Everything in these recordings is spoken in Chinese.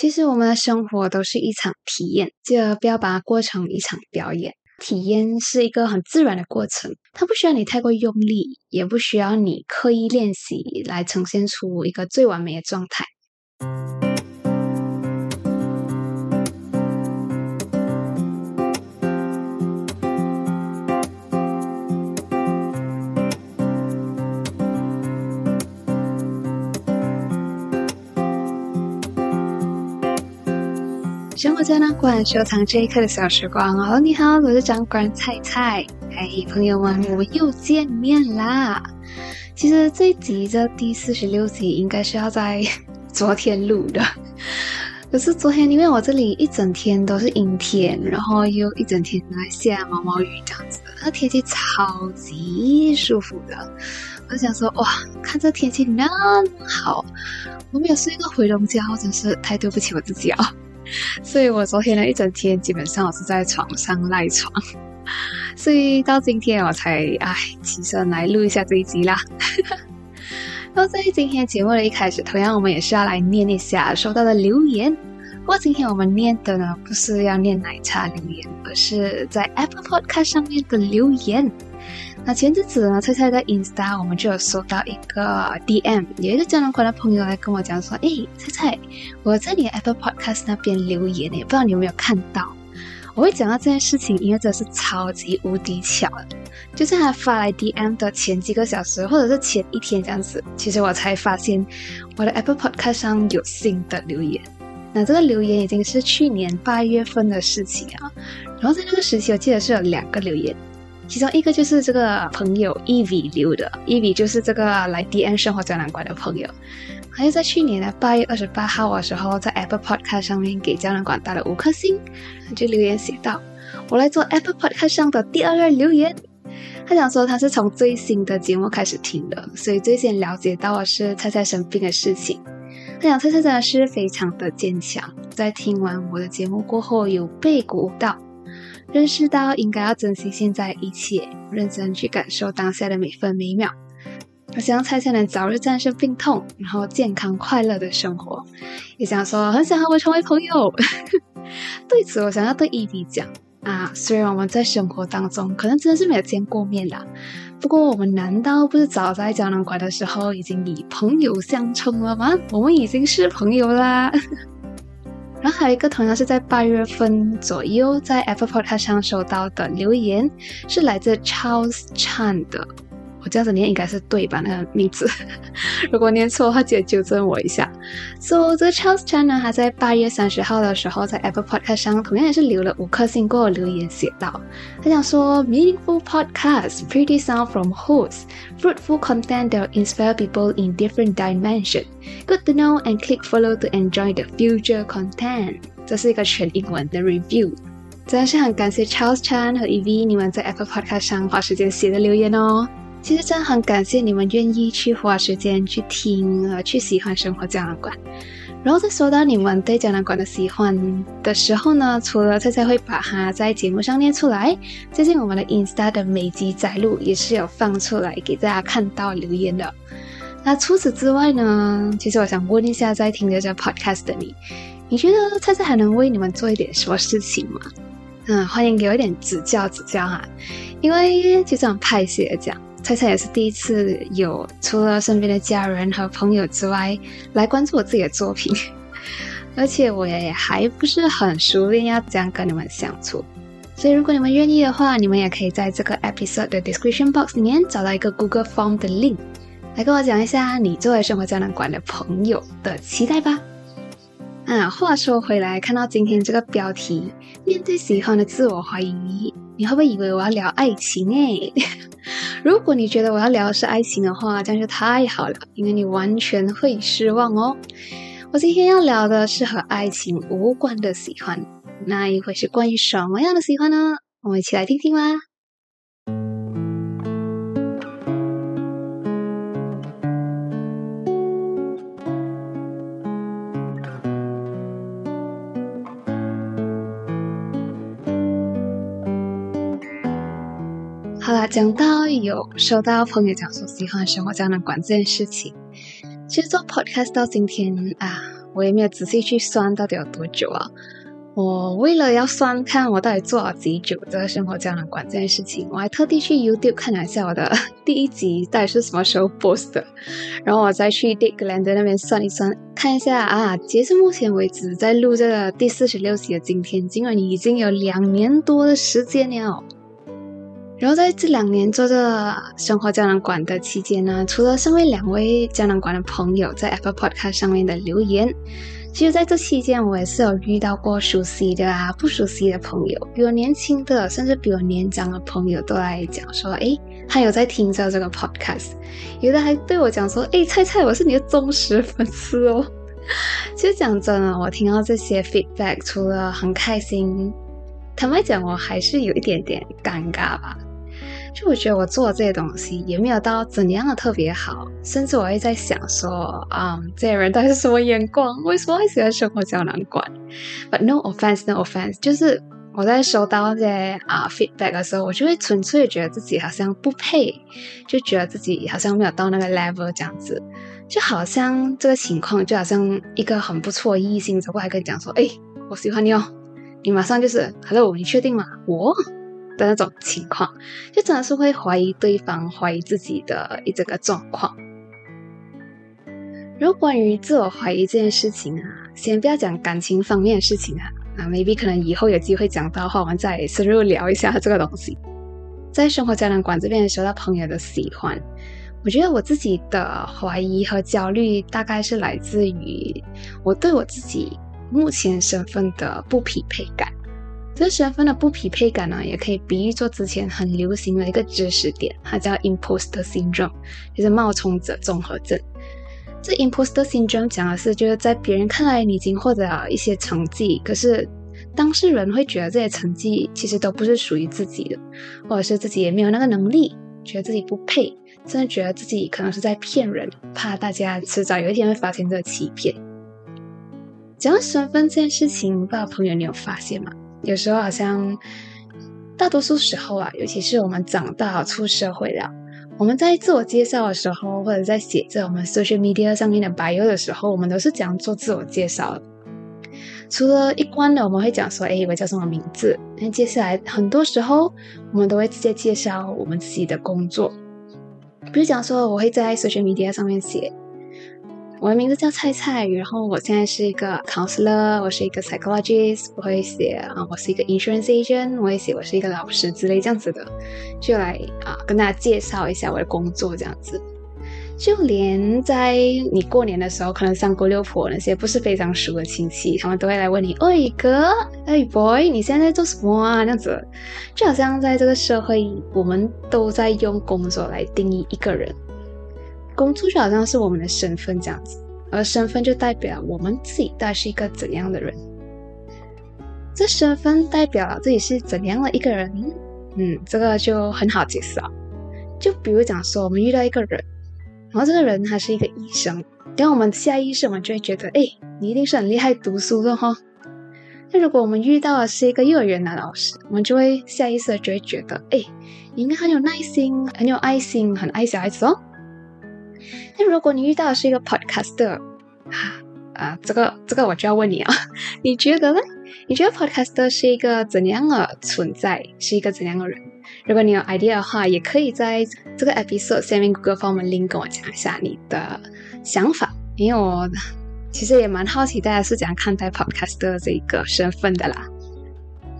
其实我们的生活都是一场体验，记得不要把它过成一场表演。体验是一个很自然的过程，它不需要你太过用力，也不需要你刻意练习来呈现出一个最完美的状态。生活胶囊馆收藏这一刻的小时光。Hello，你好，我是掌管菜菜。嘿，朋友们，我们又见面啦！其实这一集这第四十六集应该是要在昨天录的，可是昨天因为我这里一整天都是阴天，然后又一整天都在下毛毛雨这样子，那天气超级舒服的。我想说，哇，看这天气那么好，我没有睡个回笼觉，真是太对不起我自己啊！所以我昨天呢一整天基本上我是在床上赖床，所以到今天我才唉起身来录一下这一集啦。那在今天节目的一开始，同样我们也是要来念一下收到的留言。不过今天我们念的呢不是要念奶茶留言，而是在 Apple Podcast 上面的留言。那前阵子呢，菜菜在 Insta 我们就有收到一个 DM，有一个胶囊馆的朋友来跟我讲说：“哎，菜菜，我在你的 Apple Podcast 那边留言呢，不知道你有没有看到？”我会讲到这件事情，因为这是超级无敌巧，就在他发来 DM 的前几个小时，或者是前一天这样子，其实我才发现我的 Apple Podcast 上有新的留言。那这个留言已经是去年八月份的事情啊，然后在那个时期，我记得是有两个留言。其中一个就是这个朋友 Ev 留的，Ev 就是这个来 DM 生活胶囊馆的朋友，还有在去年的八月二十八号的时候，在 Apple Podcast 上面给胶囊馆打了五颗星，就留言写道：“我来做 Apple Podcast 上的第二个留言。”他想说他是从最新的节目开始听的，所以最先了解到的是菜菜生病的事情。他想菜菜真的是非常的坚强，在听完我的节目过后，有被鼓舞到。认识到应该要珍惜现在一切，认真去感受当下的每分每秒。我希望菜菜能早日战胜病痛，然后健康快乐的生活。也想说，很想和我成为朋友。对此，我想要对伊迪讲啊，虽然我们在生活当中可能真的是没有见过面啦，不过我们难道不是早在胶囊馆的时候已经以朋友相称了吗？我们已经是朋友啦。然后还有一个同样是在八月份左右在 Apple Podcast 上收到的留言，是来自 Charles Chan 的。我这样子念应该是对吧？那个名字，如果念错的话，记得纠正我一下。So 这个 Charles Chan 呢，他在八月三十号的时候在 Apple Podcast 上同样也是留了五颗星给我留言写道，他想说 Meaningful podcast, pretty sound from hosts, fruitful content that inspire people in different dimension. Good to know and click follow to enjoy the future content。这是一个全英文的 review。真的是很感谢 Charles Chan 和 Evie 你们在 Apple Podcast 上花时间写的留言哦。其实真的很感谢你们愿意去花时间去听呃去喜欢生活胶囊馆。然后在说到你们对胶囊馆的喜欢的时候呢，除了菜菜会把它在节目上念出来，最近我们的 Insta 的每集摘录也是有放出来给大家看到留言的。那除此之外呢，其实我想问一下在听着这 Podcast 的你，你觉得菜菜还能为你们做一点什么事情吗？嗯，欢迎给我一点指教指教哈，因为就这样拍写讲。菜菜也是第一次有除了身边的家人和朋友之外来关注我自己的作品，而且我也还不是很熟练要怎样跟你们相处，所以如果你们愿意的话，你们也可以在这个 episode 的 description box 里面找到一个 Google Form 的 link，来跟我讲一下你作为生活胶囊馆的朋友的期待吧。啊，话说回来，看到今天这个标题，面对喜欢的自我怀疑，你会不会以为我要聊爱情诶？如果你觉得我要聊的是爱情的话，这样就太好了，因为你完全会失望哦。我今天要聊的是和爱情无关的喜欢，那一会是关于什么样的喜欢呢？我们一起来听听吧。讲到有收到朋友讲说喜欢生活胶囊馆这件事情，其实做 podcast 到今天啊，我也没有仔细去算到底有多久啊。我为了要算看我到底做了几久这个生活胶囊馆这件事情，我还特地去 YouTube 看了一下我的第一集到底是什么时候 post 的，然后我再去 d i g l a n d 那边算一算，看一下啊，截至目前为止，在录这个第四十六集的今天，竟然已经有两年多的时间了。然后在这两年做这生活胶囊馆的期间呢，除了上面两位胶囊馆的朋友在 Apple Podcast 上面的留言。其实，在这期间，我也是有遇到过熟悉的啊，不熟悉的朋友，比我年轻的，甚至比我年长的朋友都来讲说，哎，他有在听着这个 podcast，有的还对我讲说，哎，菜菜，我是你的忠实粉丝哦。其实讲真的，我听到这些 feedback，除了很开心，坦白讲，我还是有一点点尴尬吧。就我觉得我做这些东西也没有到怎样的特别好，甚至我会在想说，啊，这些人到底是什么眼光？为什么会喜欢生活胶囊馆？But no offense, no offense，就是我在收到这些啊 feedback 的时候，我就会纯粹觉得自己好像不配，就觉得自己好像没有到那个 level 这样子，就好像这个情况就好像一个很不错的异性走过来跟你讲说，哎，我喜欢你哦，你马上就是 hello，你确定吗？我。的那种情况，就真的是会怀疑对方，怀疑自己的一整个状况。然后关于自我怀疑这件事情啊，先不要讲感情方面的事情啊，啊，maybe 可能以后有机会讲到的话，我们再深入聊一下这个东西。在生活胶囊馆这边收到朋友的喜欢，我觉得我自己的怀疑和焦虑，大概是来自于我对我自己目前身份的不匹配感。这身份的不匹配感呢，也可以比喻作之前很流行的一个知识点，它叫 imposter syndrome，就是冒充者综合症。这 imposter syndrome 讲的是，就是在别人看来你已经获得了一些成绩，可是当事人会觉得这些成绩其实都不是属于自己的，或者是自己也没有那个能力，觉得自己不配，甚至觉得自己可能是在骗人，怕大家迟早有一天会发现这个欺骗。讲到身份这件事情，不知道朋友你有发现吗？有时候好像，大多数时候啊，尤其是我们长大出社会了，我们在自我介绍的时候，或者在写在我们 social media 上面的 bio 的时候，我们都是这样做自我介绍的。除了一般的，我们会讲说，哎，我叫什么名字？那接下来很多时候，我们都会直接介绍我们自己的工作，比如讲说，我会在 social media 上面写。我的名字叫菜菜，然后我现在是一个 counselor，我是一个 psychologist，我会写啊，我是一个 insurance agent，我会写我是一个老师之类这样子的，就来啊跟大家介绍一下我的工作这样子。就连在你过年的时候，可能三姑六婆那些不是非常熟的亲戚，他们都会来问你，哎哥，哎 boy，你现在在做什么啊？这样子，就好像在这个社会，我们都在用工作来定义一个人。工作就好像是我们的身份这样子，而身份就代表我们自己到底是一个怎样的人。这身份代表了自己是怎样的一个人，嗯，这个就很好解释啊。就比如讲说，我们遇到一个人，然后这个人他是一个医生，然后我们下意识我们就会觉得，哎，你一定是很厉害读书的哈。那如果我们遇到的是一个幼儿园的老师，我们就会下意识的就会觉得，哎，你应该很有耐心，很有爱心，很爱小孩子哦。那如果你遇到的是一个 podcaster，啊啊，这个这个我就要问你啊，你觉得呢？你觉得 podcaster 是一个怎样的存在？是一个怎样的人？如果你有 idea 的话，也可以在这个 episode 下面 Google 方 link 跟我讲一下你的想法，因为我其实也蛮好奇大家是怎样看待 podcaster 这一个身份的啦。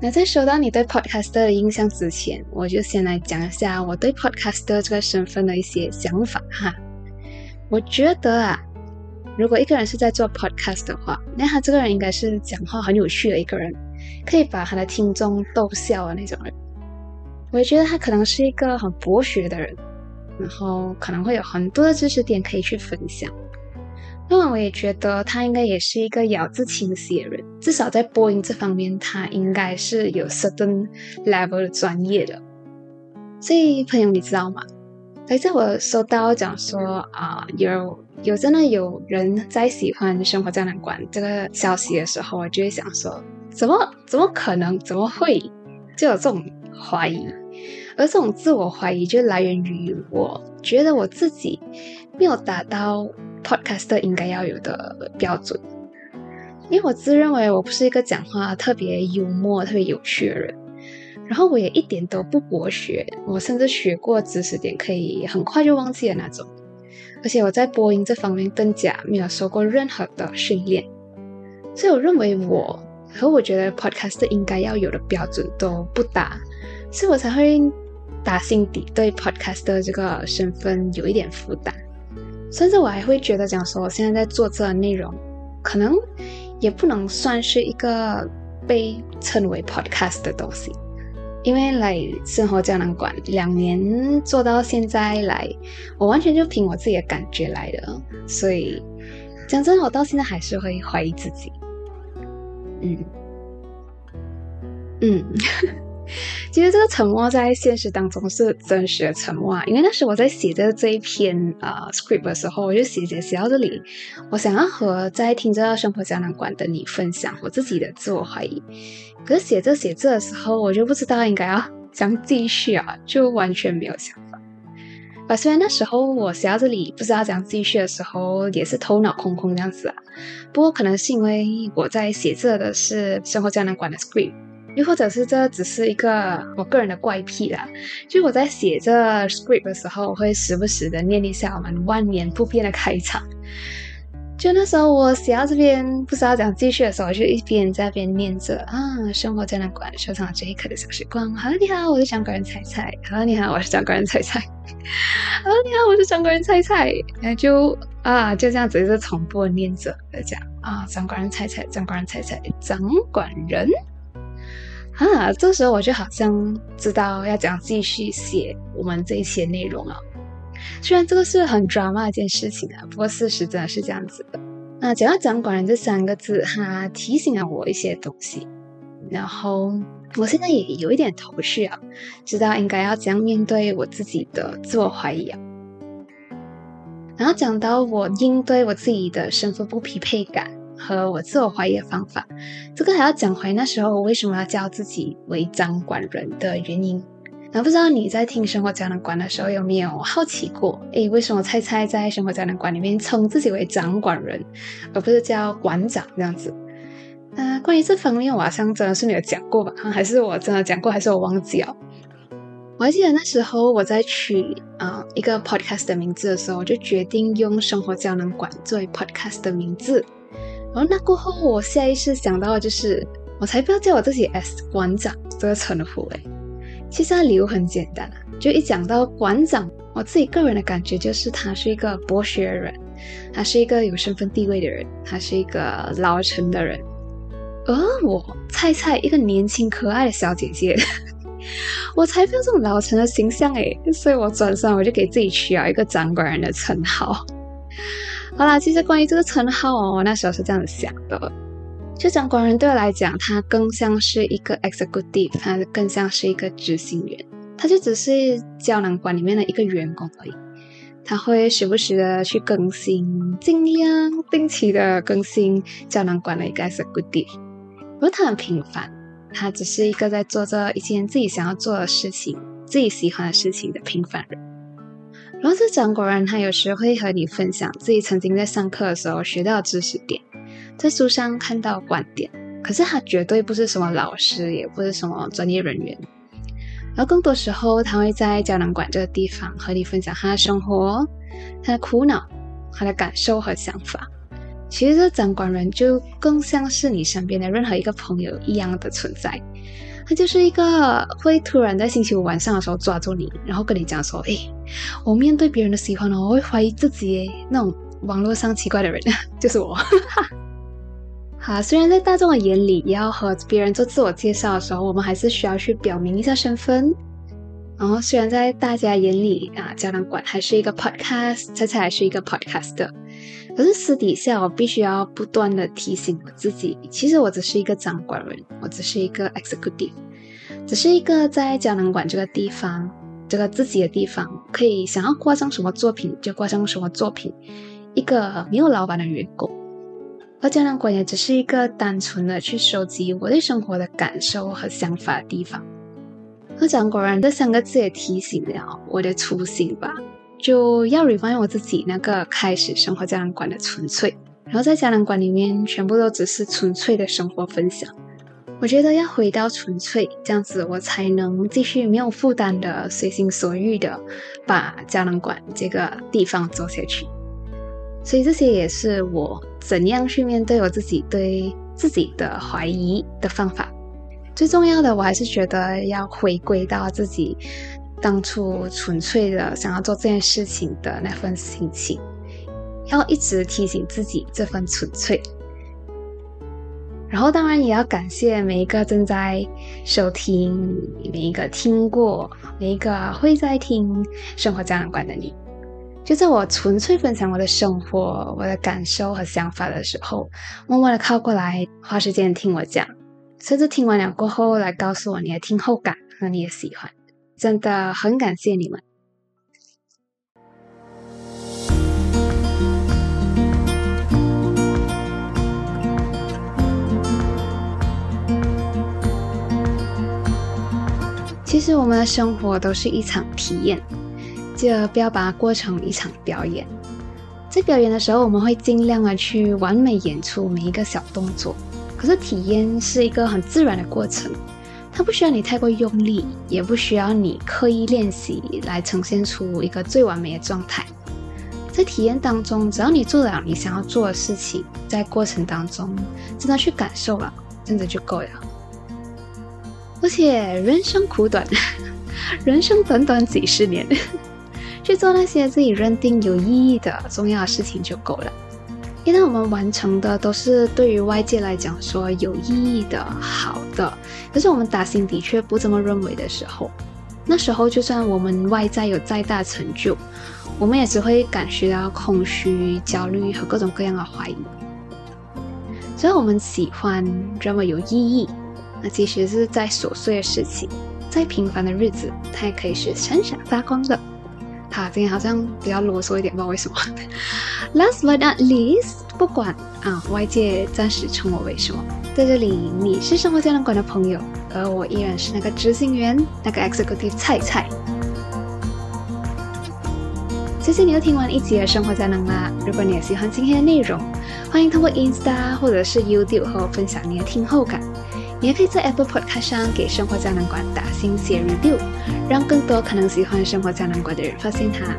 那在说到你对 podcaster 的印象之前，我就先来讲一下我对 podcaster 这个身份的一些想法哈。我觉得啊，如果一个人是在做 podcast 的话，那他这个人应该是讲话很有趣的一个人，可以把他的听众逗笑的那种人。我也觉得他可能是一个很博学的人，然后可能会有很多的知识点可以去分享。另外，我也觉得他应该也是一个咬字清晰的人，至少在播音这方面，他应该是有 certain level 的专业的。所以，朋友，你知道吗？哎，在我收到讲说啊，有有真的有人在喜欢生活胶囊馆这个消息的时候，我就会想说，怎么怎么可能？怎么会就有这种怀疑？而这种自我怀疑就来源于我觉得我自己没有达到。Podcaster 应该要有的标准，因为我自认为我不是一个讲话特别幽默、特别有趣的人，然后我也一点都不博学，我甚至学过知识点可以很快就忘记的那种。而且我在播音这方面更加没有受过任何的训练，所以我认为我和我觉得 podcast 应该要有的标准都不搭，所以我才会打心底对 podcast 的这个身份有一点负担。甚至我还会觉得讲说，我现在在做这个内容，可能也不能算是一个被称为 podcast 的东西，因为来生活胶囊馆两年做到现在来，我完全就凭我自己的感觉来的，所以讲真，我到现在还是会怀疑自己。嗯嗯。其实这个沉默在现实当中是真实的沉默啊，因为那时我在写着这一篇呃 script 的时候，我就写写写到这里，我想要和在听着生活胶囊馆的你分享我自己的自我怀疑。可是写着写着的时候，我就不知道应该要怎继续啊，就完全没有想法。啊，虽然那时候我写到这里不知道怎样继续的时候，也是头脑空空这样子啊，不过可能是因为我在写着的是生活胶囊馆的 script。又或者是这只是一个我个人的怪癖啦，就我在写这 script 的时候，我会时不时的念一下我们万年不变的开场。就那时候我写到这边不知道怎样继续的时候，我就一边在边念着啊，生活在那馆收藏这一刻的小时光。Hello，你好，我是掌管人菜菜。Hello，你好，我是掌管人菜菜。Hello，你好，我是掌管人菜菜。那就啊，就这样子一直重复念着讲啊，掌管人菜菜，掌管人菜菜，掌管人。啊，这时候我就好像知道要怎样继续写我们这一些内容了。虽然这个是很 drama 一件事情啊，不过事实真的是这样子的。那讲到“掌管人”这三个字，它提醒了我一些东西。然后我现在也有一点头绪啊，知道应该要怎样面对我自己的自我怀疑啊。然后讲到我应对我自己的身份不匹配感。和我自我怀疑的方法，这个还要讲回那时候我为什么要叫自己为掌管人的原因。那不知道你在听生活胶囊馆的时候有没有好奇过？诶，为什么菜菜在生活胶囊馆里面称自己为掌管人，而不是叫馆长这样子？呃，关于这方面，我好像真的是没有讲过吧？还是我真的讲过，还是我忘记了？我还记得那时候我在取啊一个 podcast 的名字的时候，我就决定用生活胶囊馆作为 podcast 的名字。然后那过后，我下意识想到就是，我才不要叫我自己 S 馆长这个称呼诶。其实理由很简单啊，就一讲到馆长，我自己个人的感觉就是他是一个博学的人，他是一个有身份地位的人，他是一个老成的人。而我菜菜一个年轻可爱的小姐姐，我才不要这种老成的形象诶。所以我转身我就给自己取了一个掌管人的称号。好啦，其实关于这个称号哦，我那时候是这样子想的：，就掌管人对我来讲，他更像是一个 executive，他更像是一个执行员，他就只是胶囊馆里面的一个员工而已。他会时不时的去更新，尽量定期的更新胶囊馆的一个 executive。不过他很平凡，他只是一个在做着一件自己想要做的事情、自己喜欢的事情的平凡人。然后这掌管人，他有时会和你分享自己曾经在上课的时候学到的知识点，在书上看到观点。可是他绝对不是什么老师，也不是什么专业人员。然后更多时候，他会在胶囊馆这个地方和你分享他的生活、他的苦恼、他的感受和想法。其实这掌管人就更像是你身边的任何一个朋友一样的存在。他就是一个会突然在星期五晚上的时候抓住你，然后跟你讲说：“哎，我面对别人的喜欢呢，我会怀疑自己。”那种网络上奇怪的人，就是我。好，虽然在大众的眼里，也要和别人做自我介绍的时候，我们还是需要去表明一下身份。然后，虽然在大家眼里啊，胶囊馆还是一个 podcast，猜猜还是一个 podcast 的。可是私底下，我必须要不断的提醒我自己，其实我只是一个掌管人，我只是一个 executive，只是一个在胶囊馆这个地方，这个自己的地方，可以想要挂上什么作品就挂上什么作品，一个没有老板的员工。而展览馆也只是一个单纯的去收集我对生活的感受和想法的地方。而掌管人这三个字也提醒了我的初心吧。就要 refine 我自己那个开始生活胶囊馆的纯粹，然后在展览馆里面，全部都只是纯粹的生活分享。我觉得要回到纯粹，这样子我才能继续没有负担的、随心所欲的把胶囊馆这个地方做下去。所以这些也是我怎样去面对我自己对自己的怀疑的方法。最重要的，我还是觉得要回归到自己当初纯粹的想要做这件事情的那份心情，要一直提醒自己这份纯粹。然后，当然也要感谢每一个正在收听、每一个听过、每一个会在听生活胶囊馆的你。就在我纯粹分享我的生活、我的感受和想法的时候，默默的靠过来，花时间听我讲。甚至听完了过后，来告诉我你的听后感和你的喜欢，真的很感谢你们。其实我们的生活都是一场体验，就不要把它过成一场表演。在表演的时候，我们会尽量的去完美演出每一个小动作。可是体验是一个很自然的过程，它不需要你太过用力，也不需要你刻意练习来呈现出一个最完美的状态。在体验当中，只要你做了你想要做的事情，在过程当中真的去感受了，真的就够了。而且人生苦短，人生短短几十年，去做那些自己认定有意义的重要的事情就够了。一旦我们完成的都是对于外界来讲说有意义的、好的，可是我们打心底却不这么认为的时候，那时候就算我们外在有再大成就，我们也只会感觉到空虚、焦虑和各种各样的怀疑。只要我们喜欢、认为有意义，那即使是在琐碎的事情、再平凡的日子，它也可以是闪闪发光的。好，今天好像比较啰嗦一点，不知道为什么。Last but not least，不管啊外界暂时称我为什么，在这里你是生活胶囊馆的朋友，而我依然是那个执行员，那个 executive 菜菜。谢谢你又听完一集的生活胶囊啦！如果你也喜欢今天的内容，欢迎通过 Insta 或者是 YouTube 和我分享你的听后感。你也可以在 Apple Podcast 上给生活胶囊馆打星写 review，让更多可能喜欢生活胶囊馆的人发现它。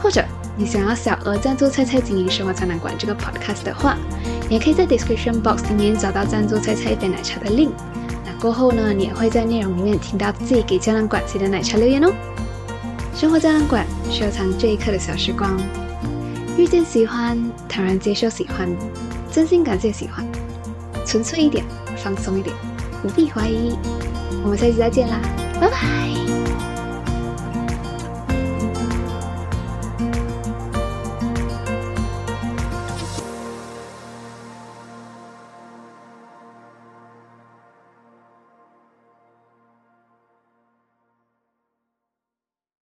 或者你想要小额赞助菜菜经营生活胶囊馆这个 podcast 的话，你也可以在 description box 里面找到赞助菜菜一杯奶茶的 link。那过后呢，你也会在内容里面听到自己给胶囊馆写的奶茶留言哦。生活胶囊馆收藏这一刻的小时光，遇见喜欢，坦然接受喜欢，真心感谢喜欢，纯粹一点，放松一点。不必怀疑，我们下期再见啦，拜拜。